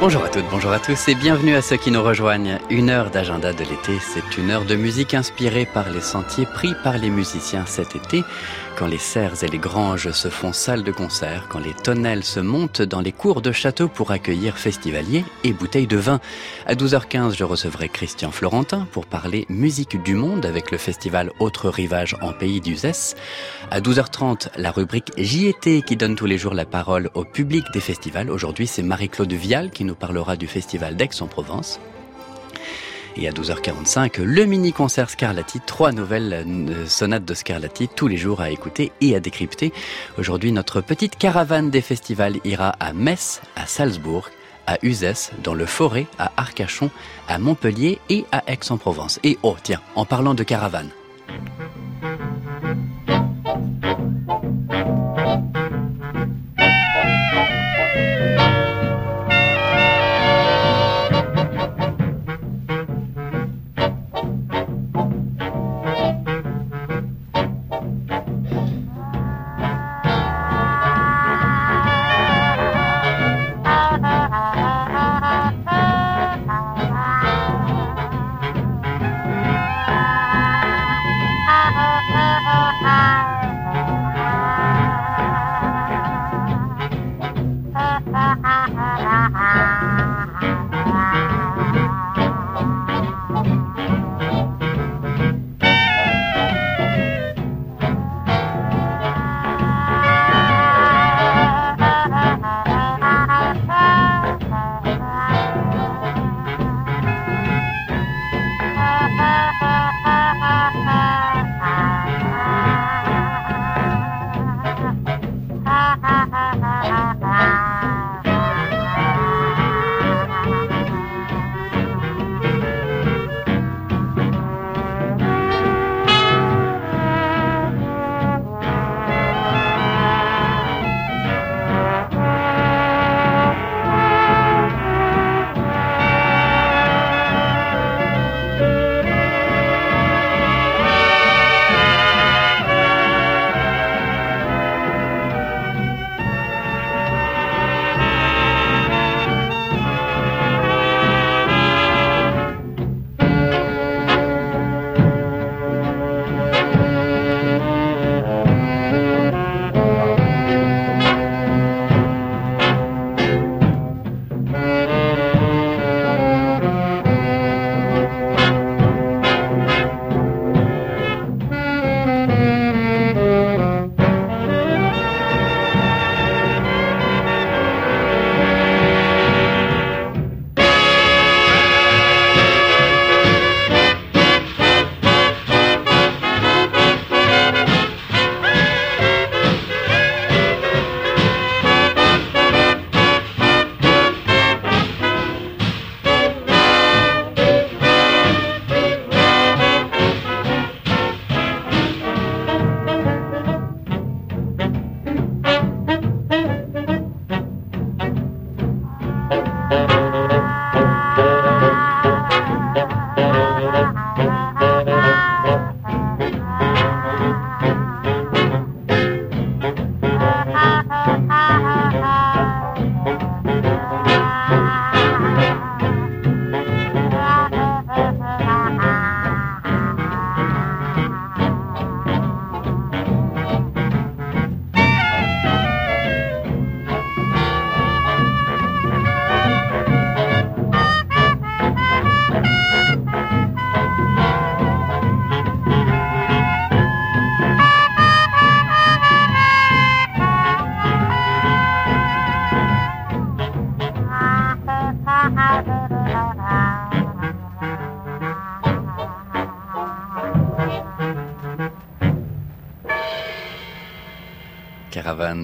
Bonjour à toutes, bonjour à tous et bienvenue à ceux qui nous rejoignent. Une heure d'agenda de l'été, c'est une heure de musique inspirée par les sentiers pris par les musiciens cet été. Quand les serres et les granges se font salles de concert, quand les tonnelles se montent dans les cours de château pour accueillir festivaliers et bouteilles de vin. À 12h15, je recevrai Christian Florentin pour parler musique du monde avec le festival Autre Rivage en Pays d'Uzès. À 12h30, la rubrique JT qui donne tous les jours la parole au public des festivals. Aujourd'hui, c'est Marie-Claude Vial qui nous parlera du festival d'Aix-en-Provence. Et à 12h45, le mini-concert Scarlatti, trois nouvelles euh, sonates de Scarlatti tous les jours à écouter et à décrypter. Aujourd'hui, notre petite caravane des festivals ira à Metz, à Salzbourg, à Uzès, dans le Forêt, à Arcachon, à Montpellier et à Aix-en-Provence. Et oh, tiens, en parlant de caravane.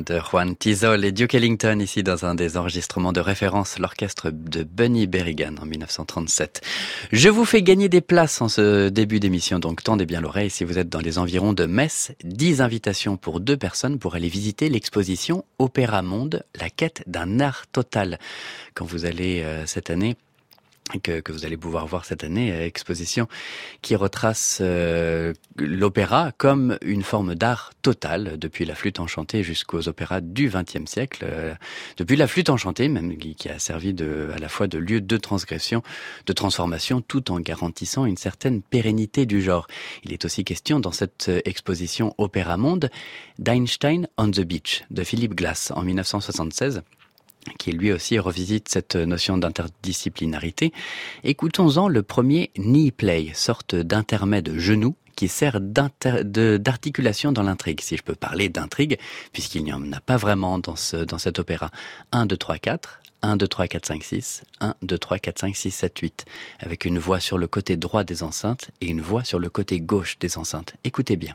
De Juan Tizol et Duke Ellington ici dans un des enregistrements de référence, l'orchestre de Bunny Berrigan en 1937. Je vous fais gagner des places en ce début d'émission, donc tendez bien l'oreille si vous êtes dans les environs de Metz. 10 invitations pour deux personnes pour aller visiter l'exposition Opéra Monde, la quête d'un art total. Quand vous allez euh, cette année que, que, vous allez pouvoir voir cette année, euh, exposition qui retrace euh, l'opéra comme une forme d'art total, depuis la flûte enchantée jusqu'aux opéras du XXe siècle, euh, depuis la flûte enchantée même, qui, qui, a servi de, à la fois de lieu de transgression, de transformation, tout en garantissant une certaine pérennité du genre. Il est aussi question dans cette euh, exposition Opéra Monde d'Einstein on the Beach de Philippe Glass en 1976 qui lui aussi revisite cette notion d'interdisciplinarité. Écoutons-en le premier knee play, sorte d'intermède genou qui sert d'articulation dans l'intrigue, si je peux parler d'intrigue, puisqu'il n'y en a pas vraiment dans, ce, dans cet opéra. 1, 2, 3, 4, 1, 2, 3, 4, 5, 6, 1, 2, 3, 4, 5, 6, 7, 8, avec une voix sur le côté droit des enceintes et une voix sur le côté gauche des enceintes. Écoutez bien.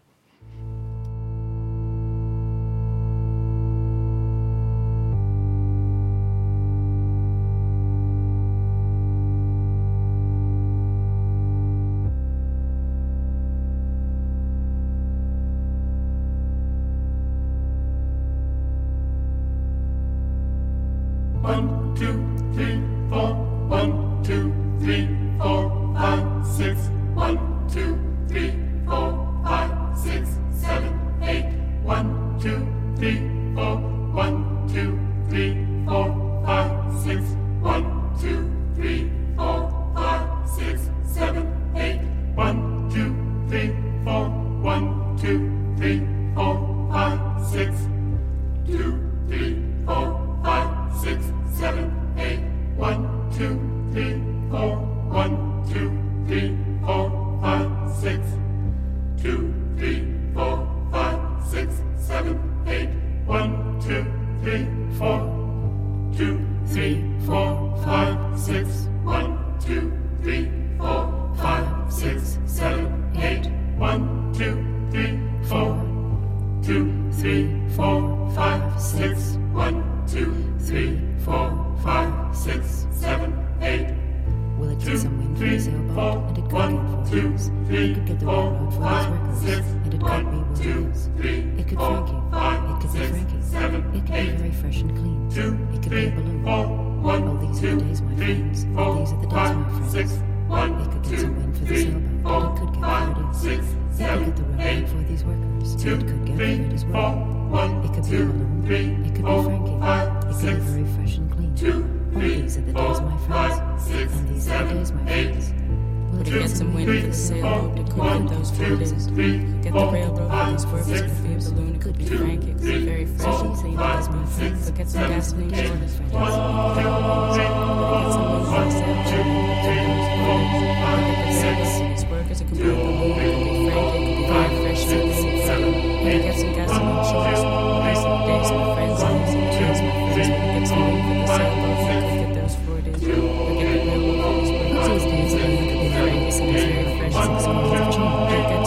Ted could get married as well. One, it could two, be Malone. Three, it could be Frankie. Five, it could six, be very fresh and clean. Two, three, these are the four, days, my friends. Five, six, and these seven, are the days, my eight, friends. We'll some wind for the sailboat. to cook in those footers. Get the railroad for those swervers. Could be a balloon. It could be Frankie. It could be very fresh and clean. That is my friends. But get some gasoline for the friends. Get some for the get for Look at the real look at this. Tuesdays, I look at the very necessary fresh six months of change.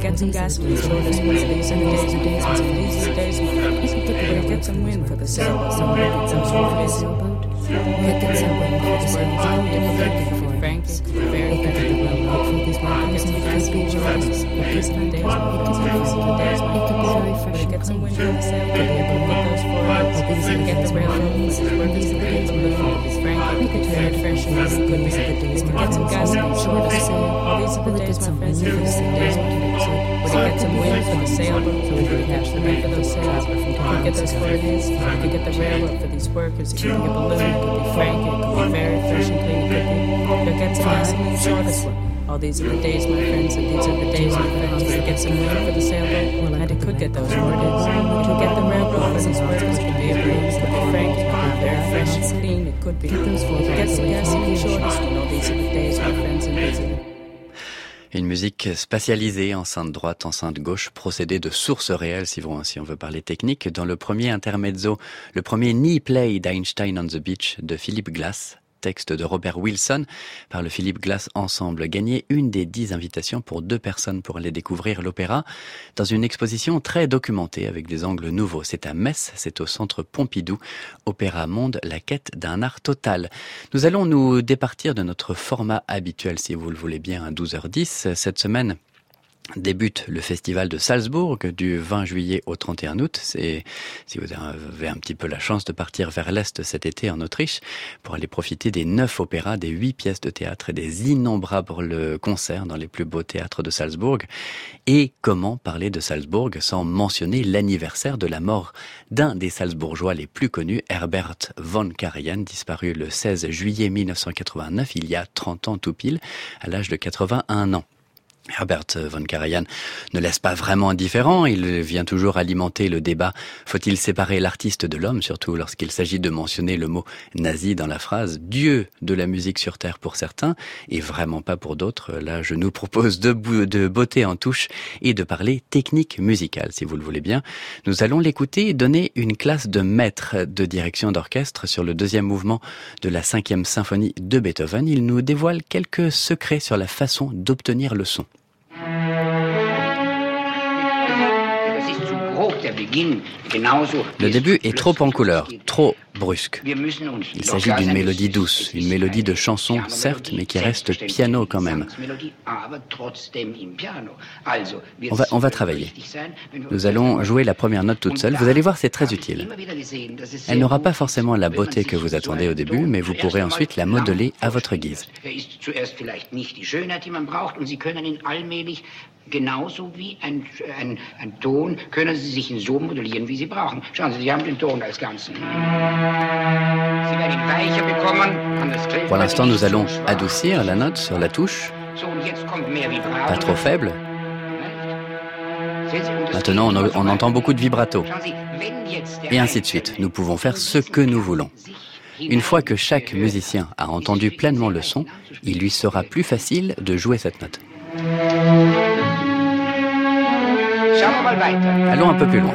get some gas for these days, for these days and days and these days and. You can get away, get some wind for the sailboat, some wind and some wind for the sailboat. Get some wind for the sailboat, some wind for the Franks, very good at the for these mountains and get some beach hours. It gives them days, it gives them days, it days, it can be very fresh. Get some wind for the sailboat, get the goes for it, these and get the railroads, where these and the days move, these Frank, could turn it fresh and these goodness of the days, get some gas, beach hours, these are the days, my friends, these are the days, it. Would it get some wind for the sailboat so we could catch the wind for those sails? If we could get those holidays, if we could get the railroad for these workers, if we could get balloon, it could be frank, it could be very fresh and clean, it could be. If it gets a gasoline, sure this one. All these are the days, my friends, and these are the days, my friends. If we get some wind for the sailboat, well, and it could get those holidays. It could get the railroad for these workers, it could be a breeze, it could be frank, it could be very fresh and clean, it could be. Get If it gets a gasoline, sure this one. All these are the days, my friends, and these are the days. Une musique spatialisée, enceinte droite, enceinte gauche, procédée de sources réelles, si on veut parler technique, dans le premier intermezzo, le premier knee play d'Einstein on the Beach de Philippe Glass, texte de Robert Wilson par le Philippe Glass Ensemble. Gagné une des dix invitations pour deux personnes pour aller découvrir l'opéra dans une exposition très documentée avec des angles nouveaux. C'est à Metz, c'est au centre Pompidou, Opéra Monde, la quête d'un art total. Nous allons nous départir de notre format habituel, si vous le voulez bien, à 12h10. Cette semaine, débute le festival de Salzbourg du 20 juillet au 31 août. C'est si vous avez un petit peu la chance de partir vers l'est cet été en Autriche pour aller profiter des neuf opéras, des huit pièces de théâtre et des innombrables concerts dans les plus beaux théâtres de Salzbourg. Et comment parler de Salzbourg sans mentionner l'anniversaire de la mort d'un des Salzbourgeois les plus connus, Herbert von Karajan, disparu le 16 juillet 1989, il y a 30 ans tout pile, à l'âge de 81 ans. Herbert von Karajan ne laisse pas vraiment indifférent, il vient toujours alimenter le débat faut-il séparer l'artiste de l'homme, surtout lorsqu'il s'agit de mentionner le mot nazi dans la phrase Dieu de la musique sur terre pour certains et vraiment pas pour d'autres. Là, je nous propose de, beauté en touche et de parler technique musicale, si vous le voulez bien. Nous allons l'écouter donner une classe de maître de direction d'orchestre sur le deuxième mouvement de la cinquième symphonie de Beethoven. Il nous dévoile quelques secrets sur la façon d'obtenir le son. Música Le début est trop en couleur, trop brusque. Il s'agit d'une mélodie douce, une mélodie de chanson, certes, mais qui reste piano quand même. On va, on va travailler. Nous allons jouer la première note toute seule. Vous allez voir, c'est très utile. Elle n'aura pas forcément la beauté que vous attendez au début, mais vous pourrez ensuite la modeler à votre guise. Genauso wie ein, ein, ein Ton, können Sie sich ihn so modellieren, wie Sie brauchen. Schauen Sie, Sie haben den Ton als Ganzen. Sie werden ihn weicher bekommen. Pour l'instant, nous allons adoucir la note sur la touche. Pas trop faible. Maintenant, on, on entend beaucoup de vibrato. Et ainsi de suite. Nous pouvons faire ce que nous voulons. Une fois que chaque musicien a entendu pleinement le son, il lui sera plus facile de jouer cette note. Allons un peu plus loin.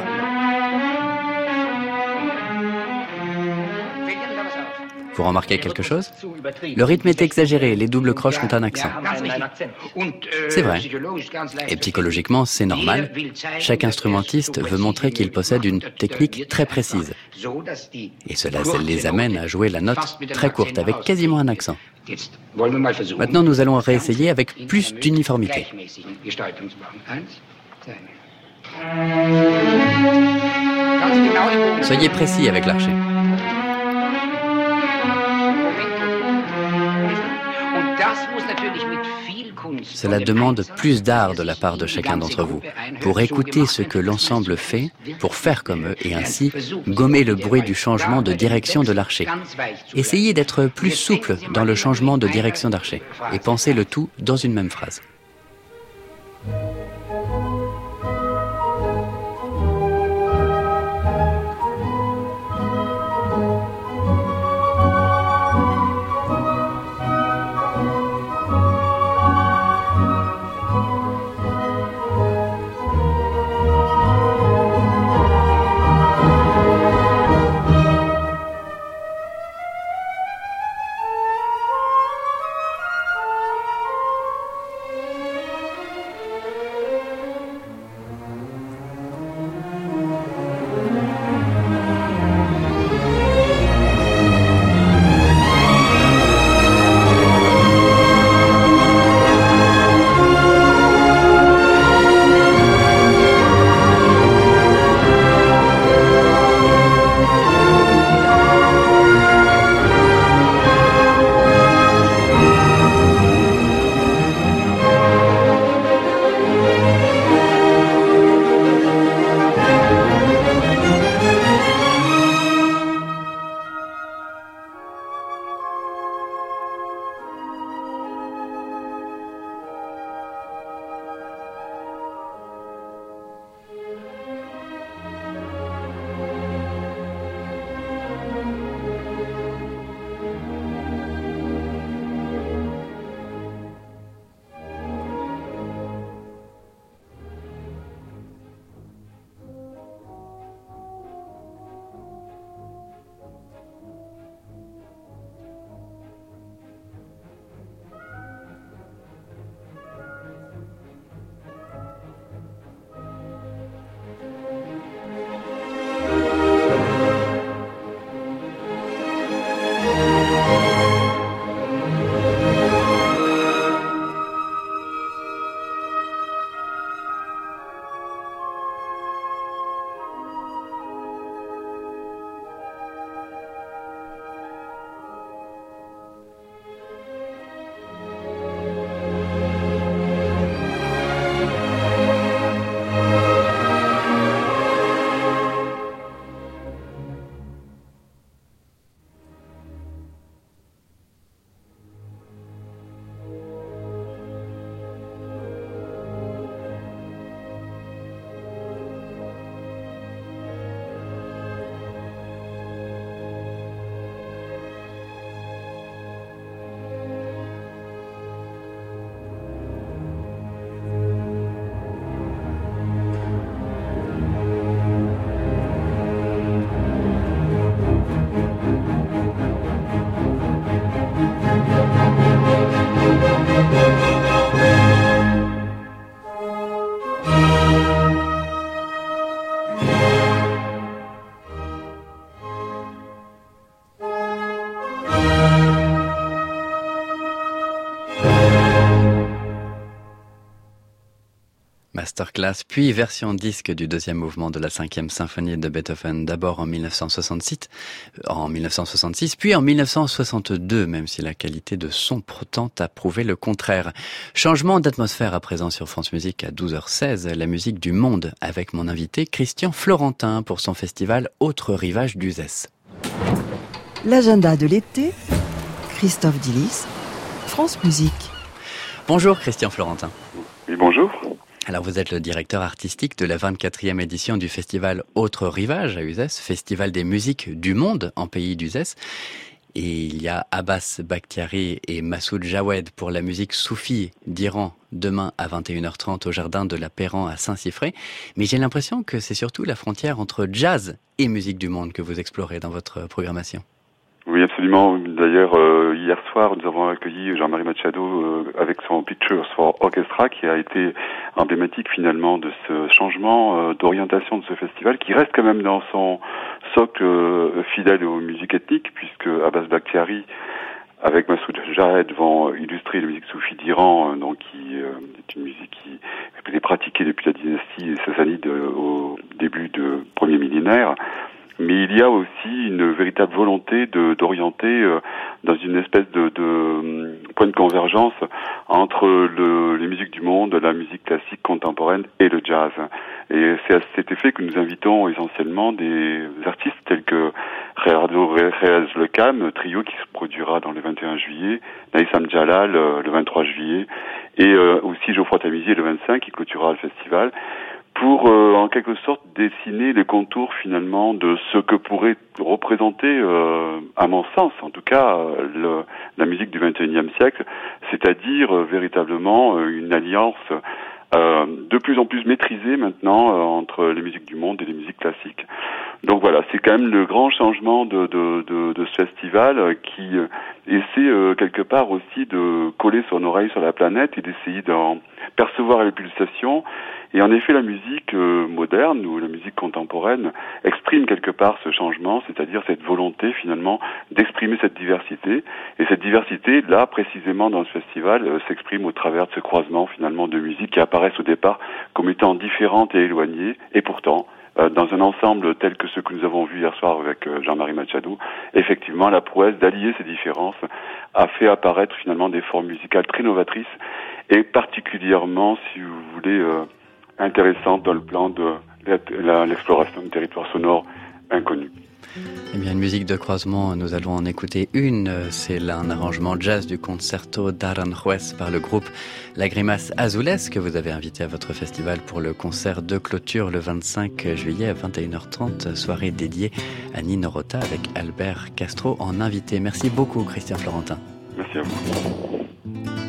Vous remarquez quelque chose? Le rythme est exagéré, les doubles croches ont un accent. C'est vrai. Et psychologiquement, c'est normal. Chaque instrumentiste veut montrer qu'il possède une technique très précise. Et cela les amène à jouer la note très courte, avec quasiment un accent. Maintenant, nous allons réessayer avec plus d'uniformité. Soyez précis avec l'archer. Cela demande plus d'art de la part de chacun d'entre vous, pour écouter ce que l'ensemble fait, pour faire comme eux, et ainsi gommer le bruit du changement de direction de l'archer. Essayez d'être plus souple dans le changement de direction d'archer, et pensez le tout dans une même phrase. Masterclass, puis version disque du deuxième mouvement de la cinquième symphonie de Beethoven, d'abord en 1966, euh, en 1966, puis en 1962, même si la qualité de son tente à prouver le contraire. Changement d'atmosphère à présent sur France Musique à 12h16, la musique du monde avec mon invité Christian Florentin pour son festival Autre Rivage d'Uzès. L'agenda de l'été, Christophe Dillis, France Musique. Bonjour Christian Florentin. Oui, bonjour. Alors vous êtes le directeur artistique de la 24e édition du festival Autre Rivage à Uzès, festival des musiques du monde en pays d'Uzès. Et il y a Abbas Bakhtiari et Massoud Jawed pour la musique soufie d'Iran demain à 21h30 au jardin de la Perran à Saint-Siffré. Mais j'ai l'impression que c'est surtout la frontière entre jazz et musique du monde que vous explorez dans votre programmation. Absolument. D'ailleurs, euh, hier soir, nous avons accueilli Jean-Marie Machado euh, avec son Pictures for Orchestra, qui a été emblématique finalement de ce changement euh, d'orientation de ce festival, qui reste quand même dans son socle fidèle aux musiques ethniques, puisque Abbas Bakhtiari avec Massoud Jahed vont illustrer la musique soufie d'Iran, donc qui est une musique qui été pratiquée depuis la dynastie sassanide au début du premier millénaire mais il y a aussi une véritable volonté de d'orienter euh, dans une espèce de, de, hum, point de convergence entre le, les musiques du monde, la musique classique contemporaine et le jazz. Et c'est à cet effet que nous invitons essentiellement des artistes tels que Gerardo Reyes Le Cam, trio qui se produira dans le 21 juillet, Naïsam Jalal euh, le 23 juillet, et euh, aussi Geoffroy Tamizier le 25 qui clôturera le festival pour euh, en quelque sorte dessiner les contours finalement de ce que pourrait représenter, euh, à mon sens en tout cas, le, la musique du XXIe siècle, c'est-à-dire euh, véritablement une alliance de plus en plus maîtrisée maintenant entre les musiques du monde et les musiques classiques. Donc voilà, c'est quand même le grand changement de, de, de, de ce festival qui essaie quelque part aussi de coller son oreille sur la planète et d'essayer d'en percevoir les pulsations et en effet, la musique euh, moderne ou la musique contemporaine exprime quelque part ce changement, c'est-à-dire cette volonté finalement d'exprimer cette diversité. Et cette diversité, là, précisément dans ce festival, euh, s'exprime au travers de ce croisement finalement de musiques qui apparaissent au départ comme étant différentes et éloignées, et pourtant, euh, dans un ensemble tel que ce que nous avons vu hier soir avec Jean-Marie Machado, effectivement, la prouesse d'allier ces différences a fait apparaître finalement des formes musicales très novatrices et particulièrement, si vous voulez, intéressante dans le plan de l'exploration de territoires sonores inconnus. Eh bien, une musique de croisement, nous allons en écouter une. C'est un arrangement jazz du concerto d'Aranjuez par le groupe La Grimace Azules que vous avez invité à votre festival pour le concert de clôture le 25 juillet à 21h30, soirée dédiée à Nino Rota avec Albert Castro en invité. Merci beaucoup, Christian Florentin. Merci à vous.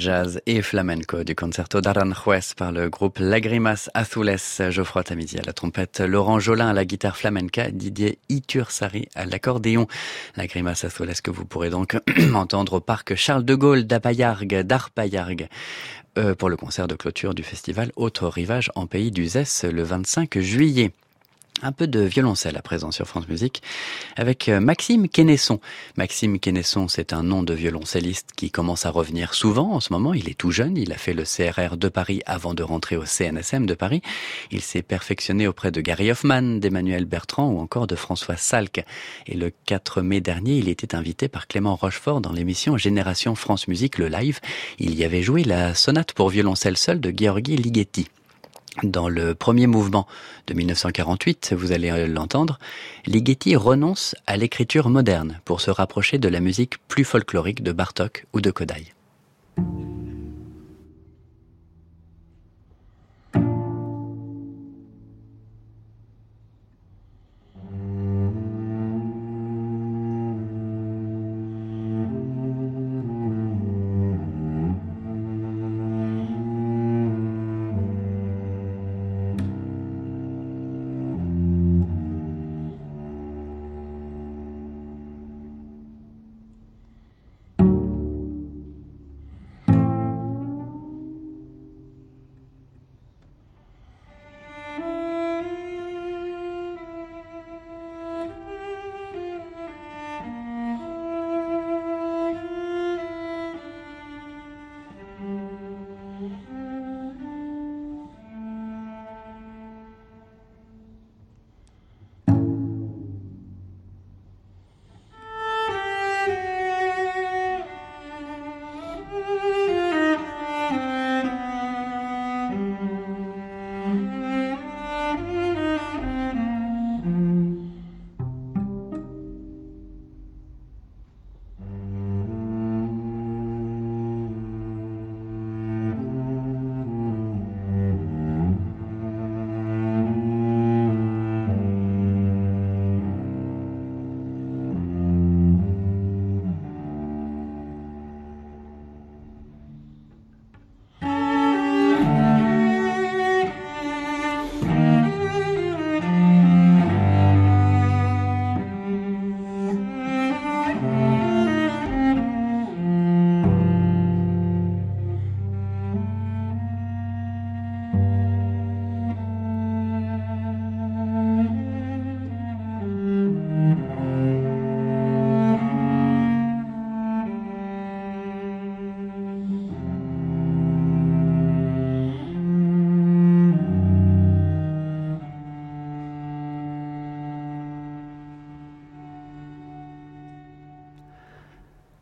Jazz et flamenco du concerto d'Aranjuez par le groupe Lagrimas Azules, Geoffroy Tamizi à la trompette, Laurent Jolin à la guitare flamenca, Didier Itursari à l'accordéon. Lagrimas Azules que vous pourrez donc entendre au parc Charles de Gaulle d'Apayargue, d'Arpayargue. Euh, pour le concert de clôture du festival Autre Rivage en Pays du Zès le 25 juillet un peu de violoncelle à présent sur France Musique avec euh, Maxime Quenesson. Maxime Quenesson, c'est un nom de violoncelliste qui commence à revenir souvent en ce moment. Il est tout jeune, il a fait le CRR de Paris avant de rentrer au CNSM de Paris. Il s'est perfectionné auprès de Gary Hoffman, d'Emmanuel Bertrand ou encore de François Salk. Et le 4 mai dernier, il était invité par Clément Rochefort dans l'émission Génération France Musique, le live. Il y avait joué la sonate pour violoncelle seul de Gheorghi Ligeti. Dans le premier mouvement de 1948, vous allez l'entendre, Ligeti renonce à l'écriture moderne pour se rapprocher de la musique plus folklorique de Bartok ou de Kodai.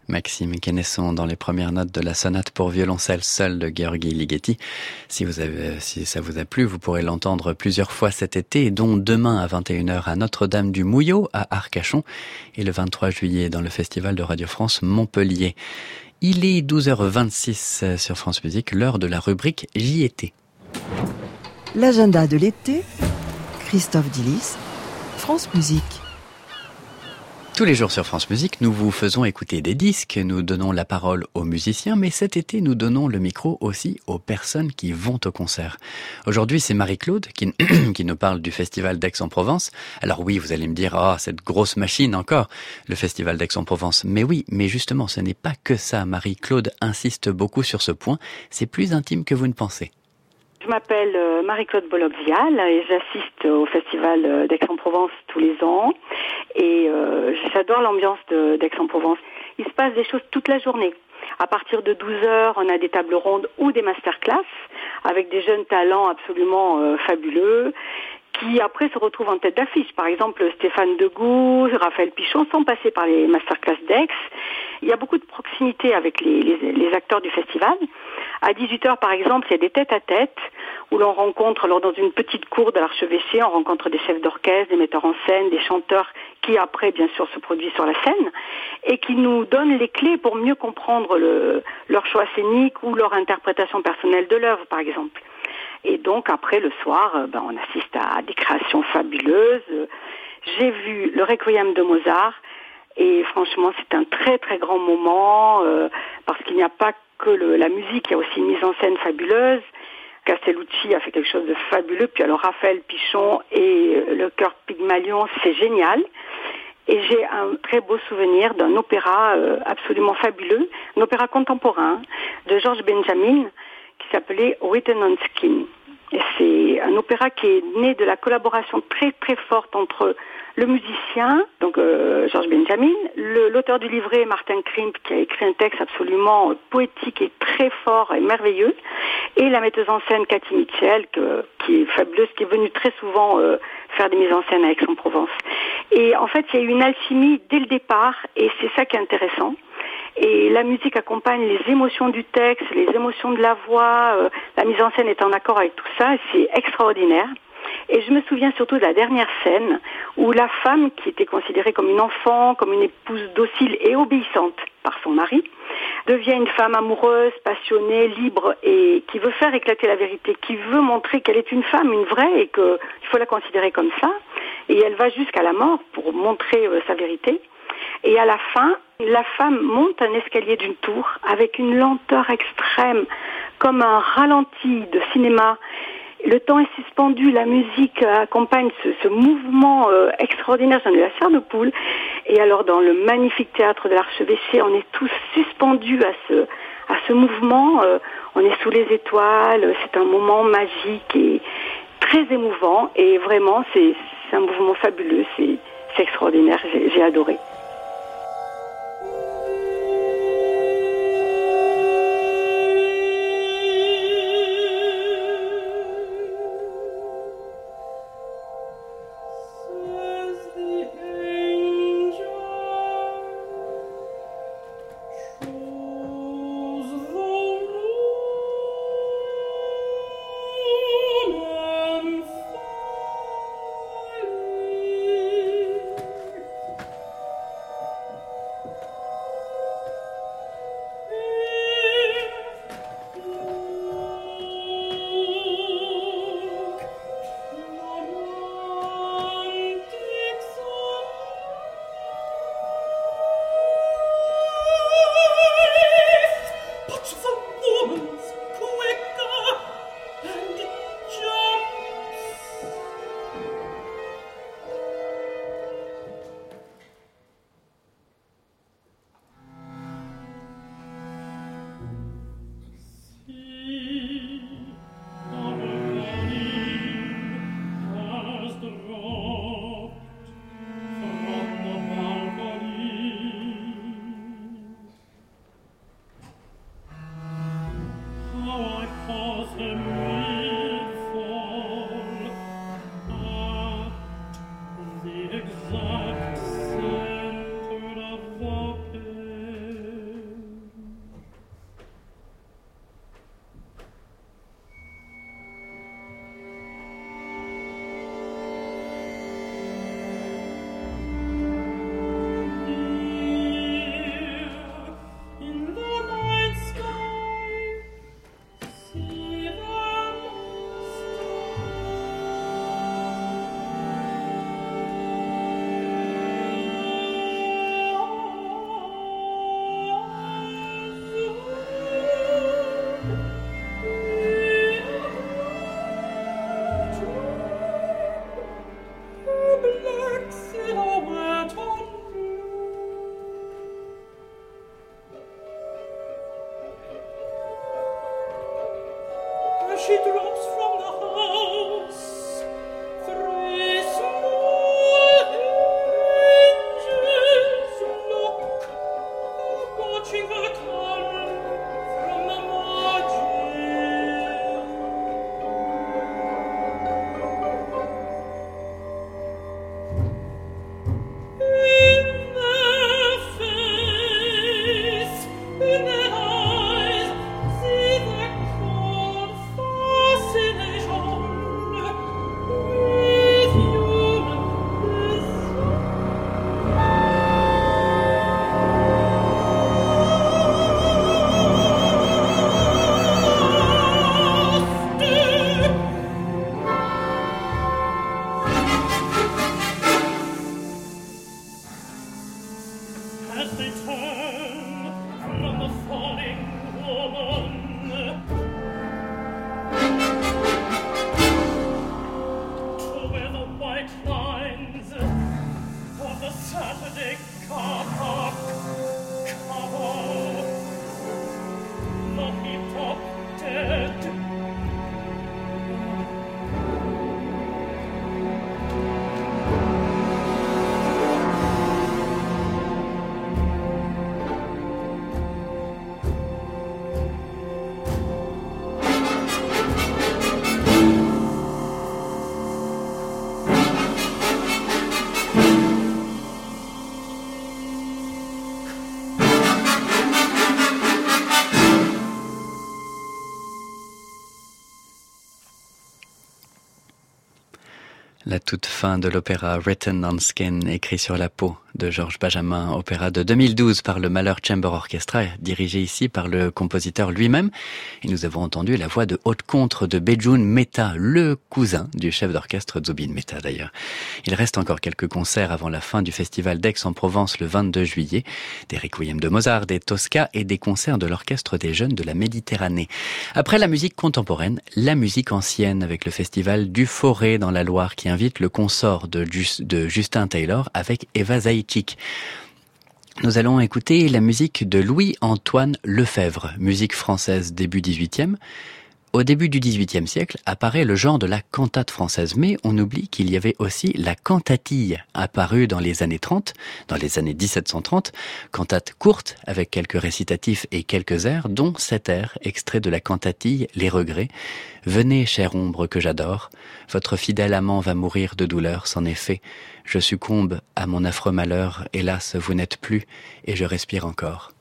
Maxime Kennesson dans les premières notes de la sonate pour violoncelle seul de Gheorghi Ligeti. Si si ça vous a plu, vous pourrez l'entendre plusieurs fois cet été, dont demain à 21h à Notre-Dame du Mouillot à Arcachon et le 23 juillet dans le Festival de Radio France Montpellier. Il est 12h26 sur France Musique, l'heure de la rubrique J'y étais. L'agenda de l'été, Christophe Dillis, France Musique. Tous les jours sur France Musique, nous vous faisons écouter des disques, nous donnons la parole aux musiciens, mais cet été, nous donnons le micro aussi aux personnes qui vont au concert. Aujourd'hui, c'est Marie-Claude qui, nous parle du Festival d'Aix-en-Provence. Alors oui, vous allez me dire, oh, cette grosse machine encore, le Festival d'Aix-en-Provence. Mais oui, mais justement, ce n'est pas que ça. Marie-Claude insiste beaucoup sur ce point. C'est plus intime que vous ne pensez. Je m'appelle euh, Marie-Claude Bologzial et j'assiste au festival euh, d'Aix-en-Provence tous les ans. Et euh, j'adore l'ambiance d'Aix-en-Provence. Il se passe des choses toute la journée. À partir de 12 heures, on a des tables rondes ou des masterclass avec des jeunes talents absolument fabuleux qui après se retrouvent en tête d'affiche. Par exemple, Stéphane Degout, Raphaël Pichon sont passés par les masterclass d'Aix. Il y a beaucoup de proximité avec les acteurs du festival. À 18h, par exemple, il y a des têtes-à-tête où l'on rencontre, alors dans une petite cour de l'archevêché, on rencontre des chefs d'orchestre, des metteurs en scène, des chanteurs qui après, bien sûr, se produisent sur la scène et qui nous donnent les clés pour mieux comprendre le, leur choix scénique ou leur interprétation personnelle de l'œuvre, par exemple. Et donc après le soir, euh, ben, on assiste à des créations fabuleuses. J'ai vu le Requiem de Mozart Et franchement, c'est un très très grand moment euh, parce qu'il n'y a pas que le, la musique, il y a aussi une mise en scène fabuleuse. Castellucci a fait quelque chose de fabuleux. Puis alors Raphaël Pichon et le chœur Pygmalion, c'est génial. Et j'ai un très beau souvenir d'un opéra euh, absolument fabuleux, un opéra contemporain de Georges Benjamin qui s'appelait Written on Skin. C'est un opéra qui est né de la collaboration très très forte entre le musicien, donc euh, Georges Benjamin, l'auteur du livret Martin Krimp qui a écrit un texte absolument poétique et très fort et merveilleux, et la metteuse en scène Cathy Mitchell qui est fabuleuse, qui est venue très souvent euh, faire des mises en scène avec son provence Et en fait, il y a eu une alchimie dès le départ, et c'est ça qui est intéressant. Et la musique accompagne les émotions du texte, les émotions de la voix, euh, la mise en scène est en accord avec tout ça, c'est extraordinaire. Et je me souviens surtout de la dernière scène où la femme, qui était considérée comme une enfant, comme une épouse docile et obéissante par son mari, devient une femme amoureuse, passionnée, libre et qui veut faire éclater la vérité, qui veut montrer qu'elle est une femme, une vraie et qu'il faut la considérer comme ça. Et elle va jusqu'à la mort pour montrer euh, sa vérité. Et à la fin, la femme monte un escalier d'une tour avec une lenteur extrême, comme un ralenti de cinéma. Le temps est suspendu, la musique accompagne ce, mouvement euh, extraordinaire, j'en ai la chair de poule. Et alors dans le magnifique théâtre de l'archevêché, on est tous suspendus à ce, mouvement. Euh, on est sous les étoiles, c'est un moment magique et très émouvant. Et vraiment, c'est un mouvement fabuleux, c'est extraordinaire, j'ai adoré. La toute fin de l'opéra Written on Skin, écrit sur la peau de Georges Benjamin, opéra de 2012 par le Malheur Chamber Orchestra, dirigé ici par le compositeur lui-même. Et nous avons entendu la voix de haute contre de Bejun Mehta, le cousin du chef d'orchestre Zubin Mehta d'ailleurs. Il reste encore quelques concerts avant la fin du festival d'Aix-en-Provence le 22 juillet, des requiem de Mozart, des Tosca et des concerts de l'orchestre des jeunes de la Méditerranée. Après la musique contemporaine, la musique ancienne avec le festival du Forêt dans la Loire qui invite le consort de, Justin Taylor avec Eva Nous allons écouter la musique de Louis-Antoine Lefebvre, musique française début 18e. Au début du XVIIIe siècle apparaît le genre de la cantate française, mais on oublie qu'il y avait aussi la cantatille, apparue dans les années 30, dans les années 1730, cantate courte avec quelques récitatifs et quelques airs, dont cet air extrait de la cantatille Les Regrets. Venez, chère ombre que j'adore, votre fidèle amant va mourir de douleur, c'en est fait. Je succombe à mon affreux malheur, hélas, vous n'êtes plus, et je respire encore.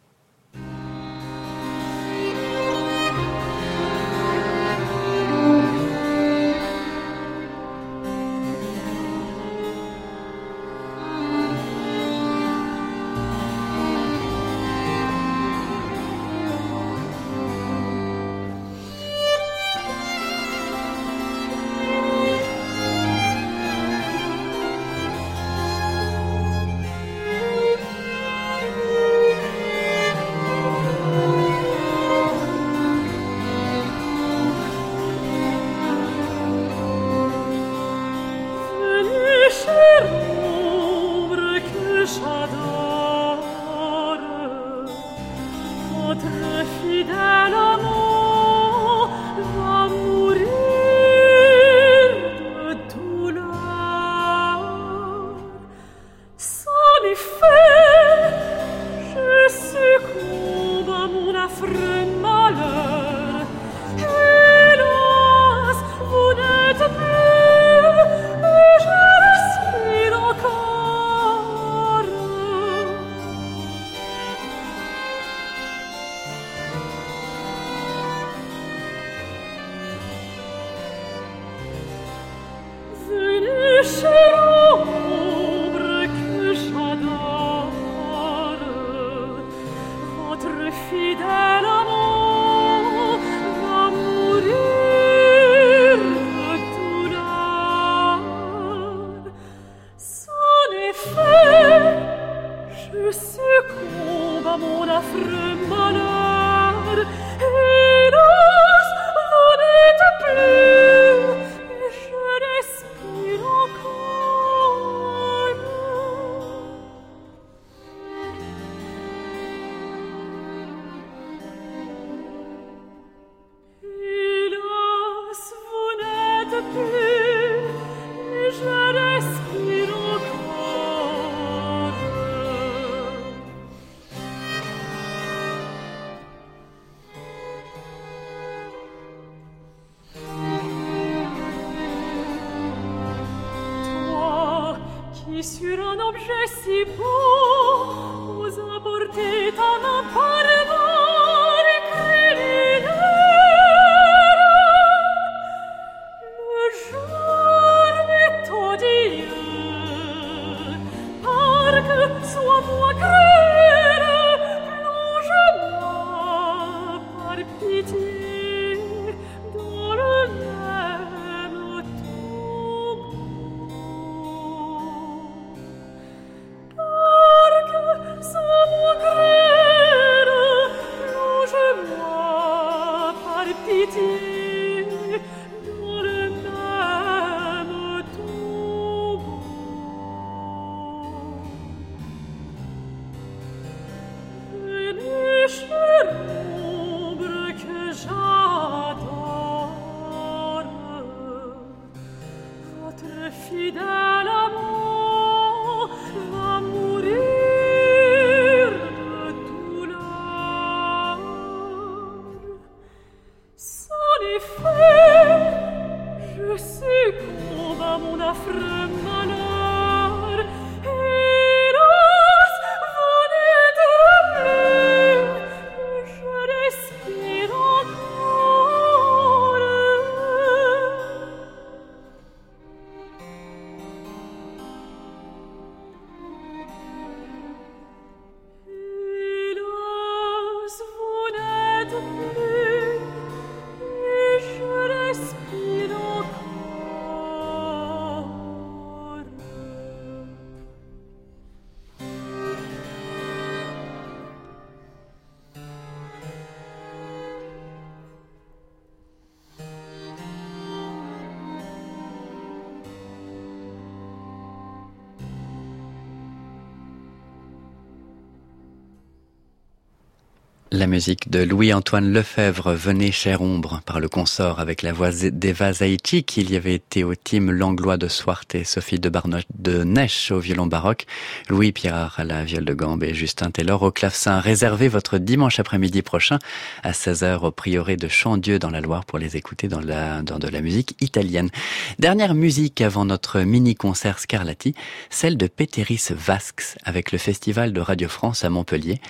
La musique de Louis-Antoine Lefebvre, Venez chère ombre, par le consort avec la voix d'Eva Zaïchi, qui y avait été au team Langlois de Swart et Sophie de Barnoche de Neche au violon baroque, Louis Pierre à la viole de gambe et Justin Taylor au clavecin. Réservé votre dimanche après-midi prochain à 16h au prieuré de Chandieu dans la Loire pour les écouter dans, la, dans de la musique italienne. Dernière musique avant notre mini-concert Scarlatti, celle de Péteris Vasques avec le Festival de Radio France à Montpellier.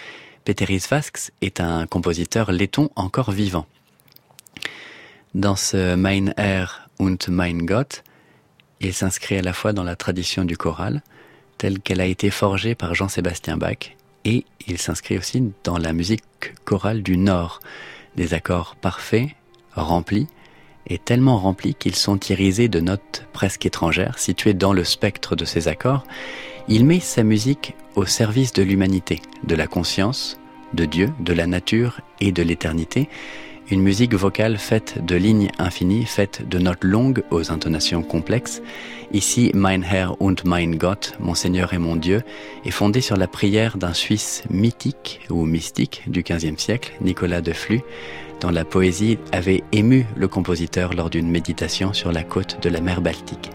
Peteris Vasks est un compositeur letton encore vivant. Dans ce Mein Herr und mein Gott, il s'inscrit à la fois dans la tradition du choral, telle qu'elle a été forgée par Jean-Sébastien Bach, et il s'inscrit aussi dans la musique chorale du Nord, des accords parfaits, remplis, et tellement remplis qu'ils sont irisés de notes presque étrangères, situées dans le spectre de ces accords, il met sa musique au service de l'humanité, de la conscience, de Dieu, de la nature et de l'éternité, une musique vocale faite de lignes infinies, faite de notes longues aux intonations complexes. Ici, Mein Herr und mein Gott, mon Seigneur et mon Dieu, est fondée sur la prière d'un Suisse mythique ou mystique du XVe siècle, Nicolas de Flux, dont la poésie avait ému le compositeur lors d'une méditation sur la côte de la mer Baltique.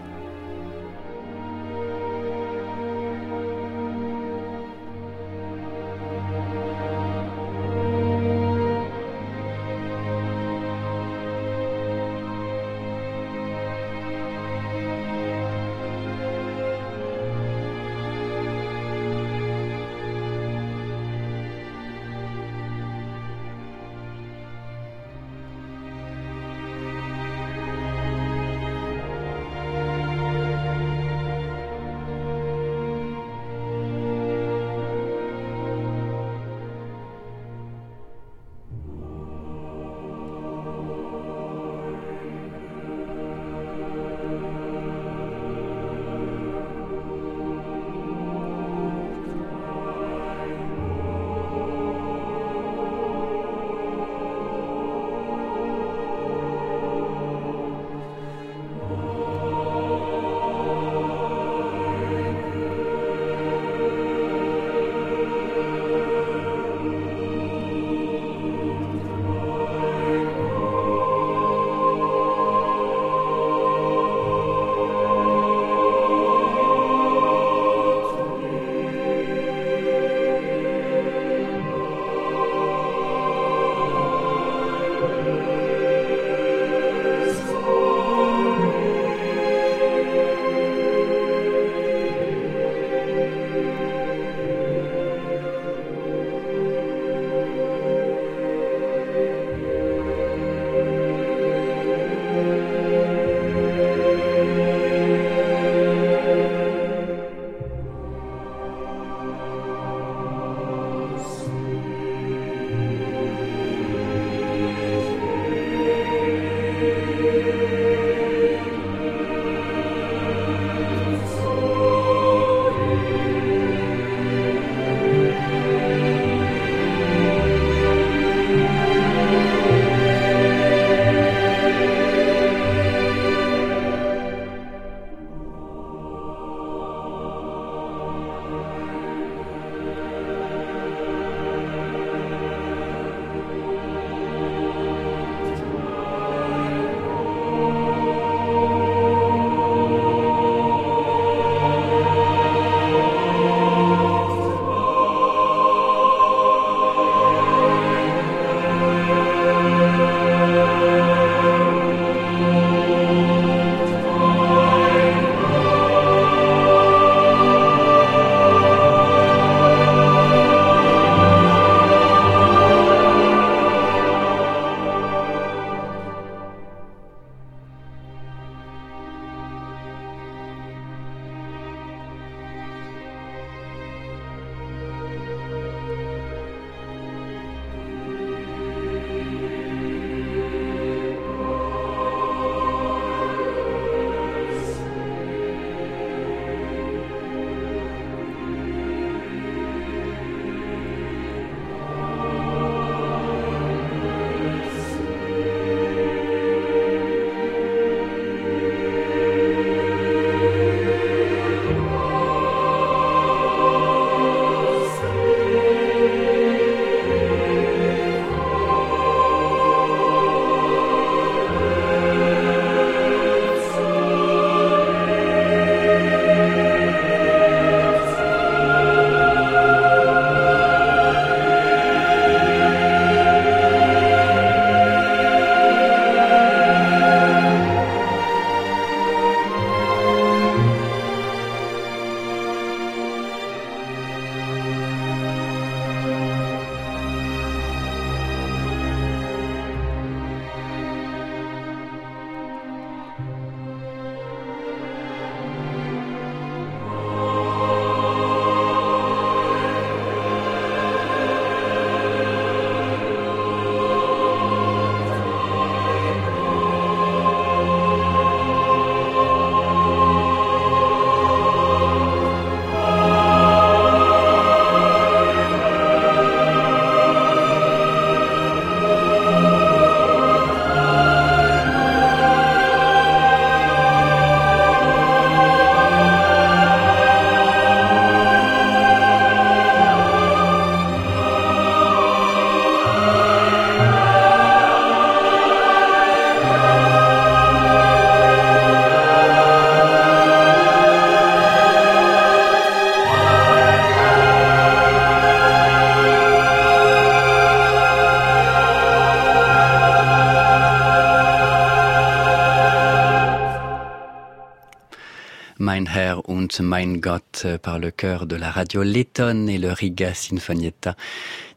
Mein Gott par le chœur de la radio Letton et le Riga Sinfonietta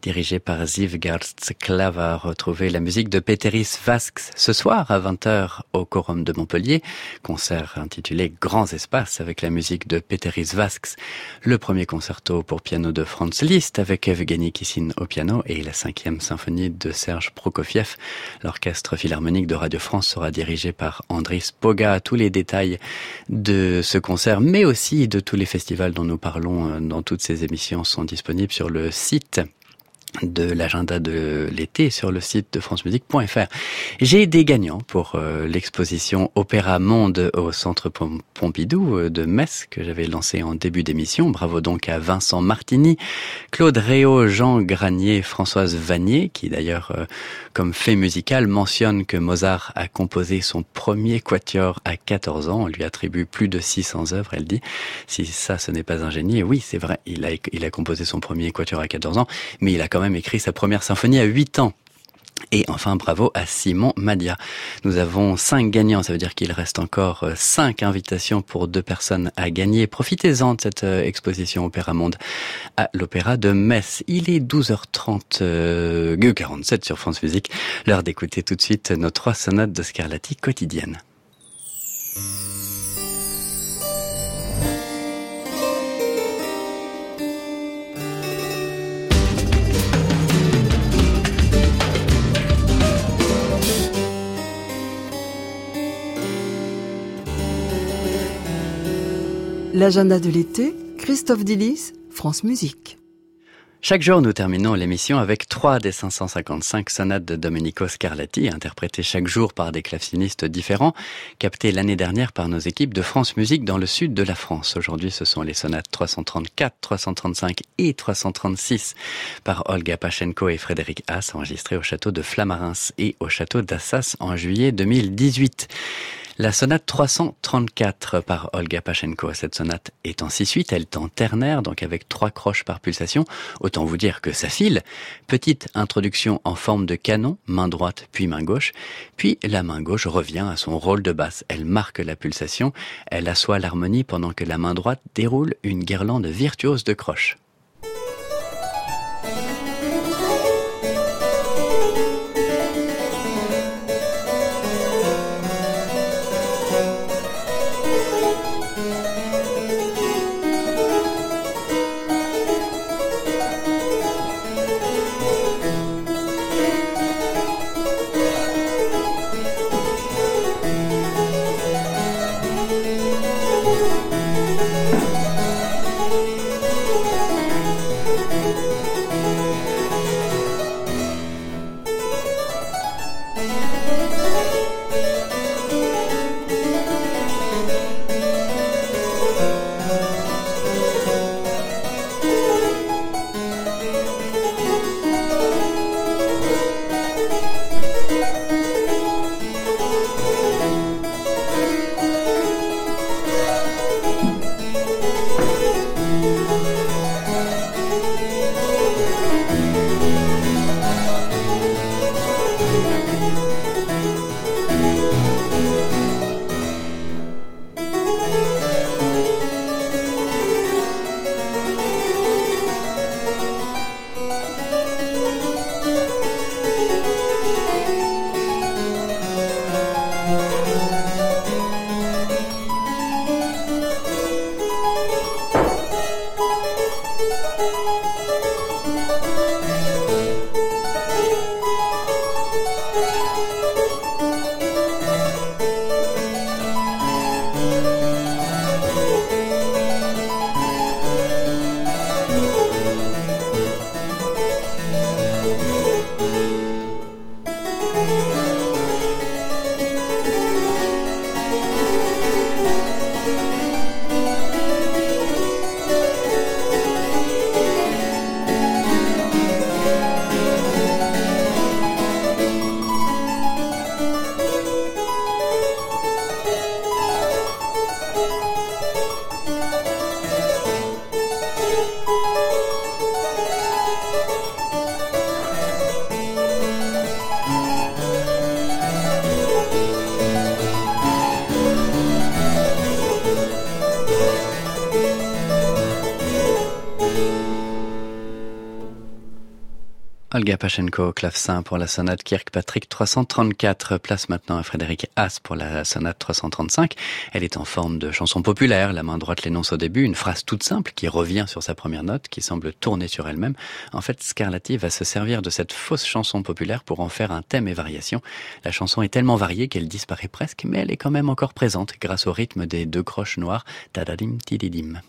dirigé par Ziv Klaver. Retrouver la musique de Peteris Vasks ce soir à 20h au Quorum de Montpellier. Concert intitulé Grands Espaces avec la musique de Peteris Vasks. Le premier concerto pour piano de Franz Liszt avec Evgeny Kissin au piano et la cinquième symphonie de Serge Prokofiev. L'orchestre philharmonique de Radio France sera dirigé par Andris Poga. Tous les détails de ce concert, mais aussi de tous les festivals dont nous parlons euh, dans toutes ces émissions sont disponibles sur le site de l'agenda de l'été sur le site de francemusique.fr. J'ai des gagnants pour euh, l'exposition Opéra Monde au Centre Pompidou euh, de Metz que j'avais lancé en début d'émission. Bravo donc à Vincent Martini, Claude Réau, Jean Granier, Françoise Vanier, qui d'ailleurs, euh, comme fait musical, mentionne que Mozart a composé son premier quatuor à 14 ans. On lui attribue plus de 600 œuvres, elle dit. Si ça, ce n'est pas un génie, oui, c'est vrai, il a, il a composé son premier quatuor à 14 ans, mais il a quand même écrit sa première symphonie à 8 ans. Et enfin, bravo à Simon Madia. Nous avons cinq gagnants, ça veut dire qu'il reste encore euh, cinq invitations pour deux personnes à gagner. Profitez-en de cette euh, exposition Opéra Monde à l'Opéra de Metz. Il est 12h30, euh, 47 sur France Musique. L'heure d'écouter tout de suite nos trois sonates de Scarlatti quotidiennes. L'agenda de l'été, Christophe Dillis, France Musique. Chaque jour, nous terminons l'émission avec trois des 555 sonates de Domenico Scarlatti, interprétées chaque jour par des clavecinistes différents, captées l'année dernière par nos équipes de France Musique dans le sud de la France. Aujourd'hui, ce sont les sonates 334, 335 et 336 par Olga Pachenko et Frédéric Haas, enregistrées au château de Flamarins et au château d'Assas en juillet 2018. La sonate 334 par Olga Pachenko. Cette sonate est en 6-8, elle est en ternaire, donc avec trois croches par pulsation. Autant vous dire que ça file. Petite introduction en forme de canon, main droite puis main gauche. Puis la main gauche revient à son rôle de basse. Elle marque la pulsation, elle assoit l'harmonie pendant que la main droite déroule une guirlande virtuose de croches. Olga clavecin pour la sonate Kirkpatrick 334. Place maintenant à Frédéric Haas pour la sonate 335. Elle est en forme de chanson populaire. La main droite l'énonce au début, une phrase toute simple qui revient sur sa première note, qui semble tourner sur elle-même. En fait, Scarlatti va se servir de cette fausse chanson populaire pour en faire un thème et variation. La chanson est tellement variée qu'elle disparaît presque, mais elle est quand même encore présente grâce au rythme des deux croches noires. Tadadim tididim.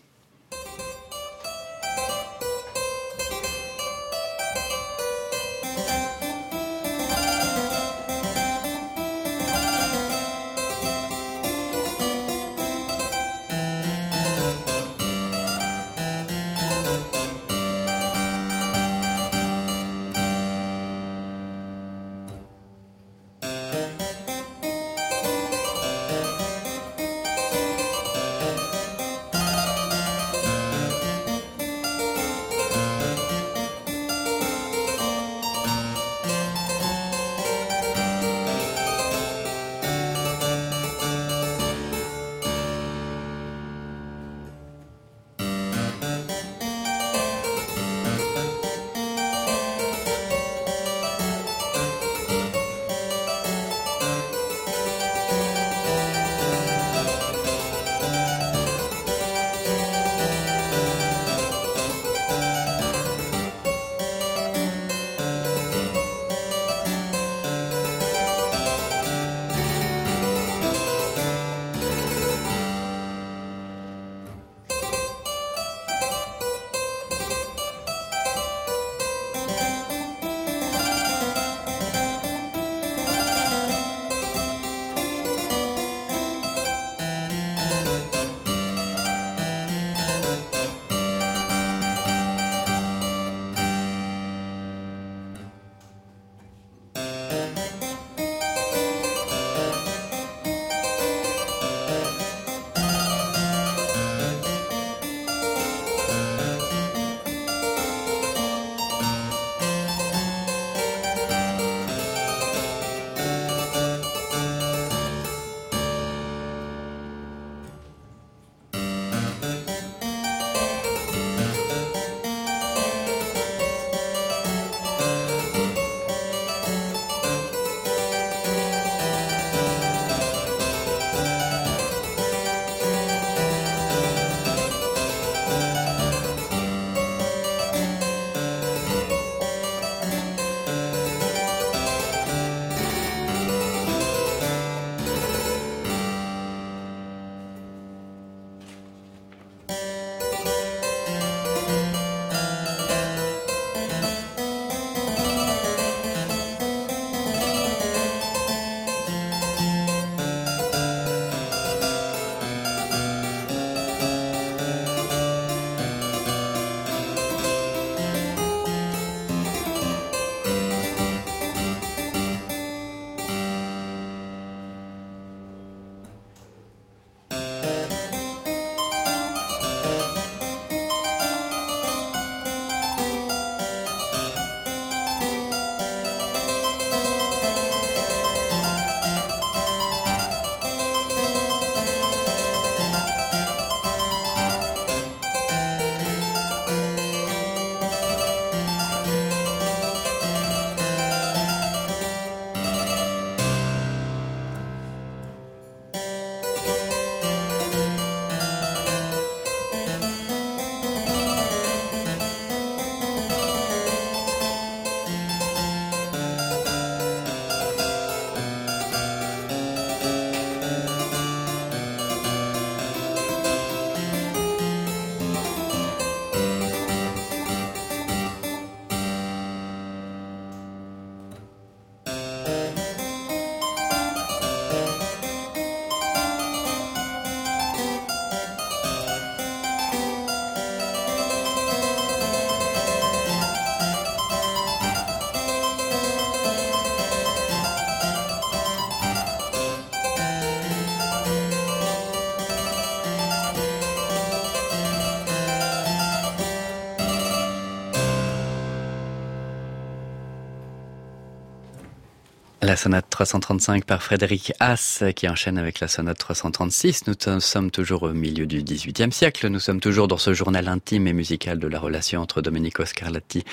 Sonate 335 par Frédéric Haas qui enchaîne avec la sonate 336. Nous sommes toujours au milieu du XVIIIe siècle. Nous sommes toujours dans ce journal intime et musical de la relation entre Domenico Scarlatti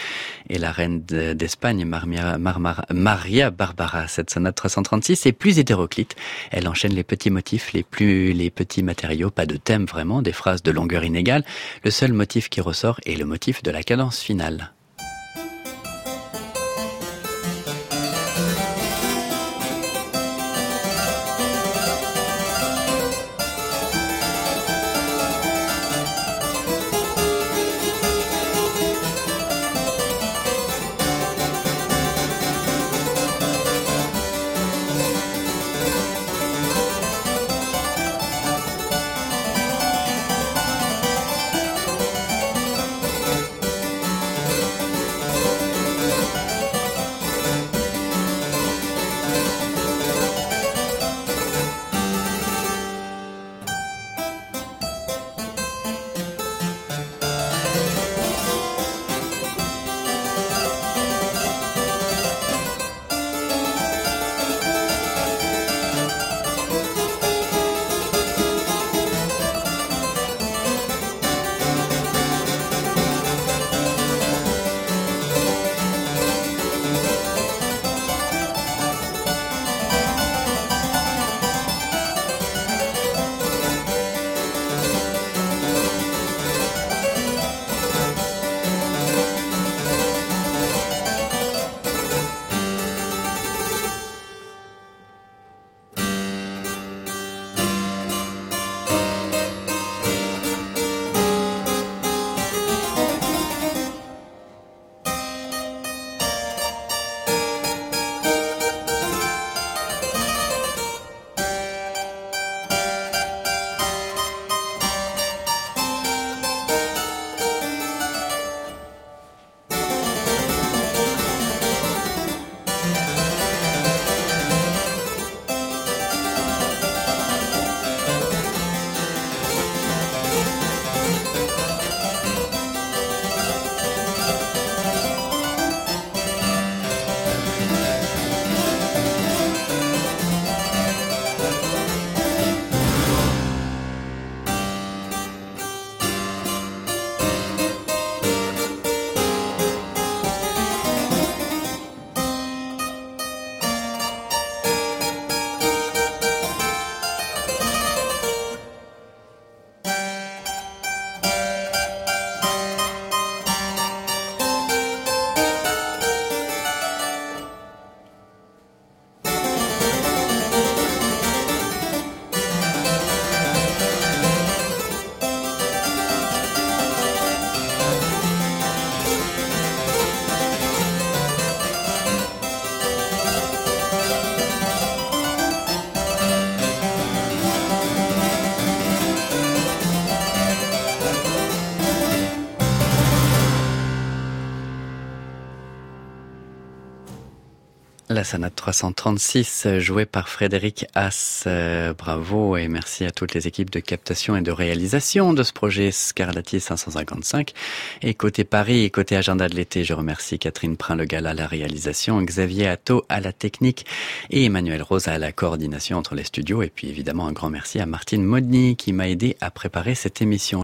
et la reine d'Espagne, Maria, Barbara. Cette sonate 336 est plus hétéroclite. Elle enchaîne les petits motifs, les plus, les petits matériaux, pas de thème vraiment, des phrases de longueur inégale. Le seul motif qui ressort est le motif de la cadence finale. Sonate 336 jouée par Frédéric Haas. Euh, bravo et merci à toutes les équipes de captation et de réalisation de ce projet Scarlatti 555. Et côté Paris et côté agenda de l'été, je remercie Catherine Prin-Legal à la réalisation, Xavier Atto à la technique et Emmanuel Rosa à la coordination entre les studios. Et puis évidemment un grand merci à Martine Modny qui m'a aidé à préparer cette émission.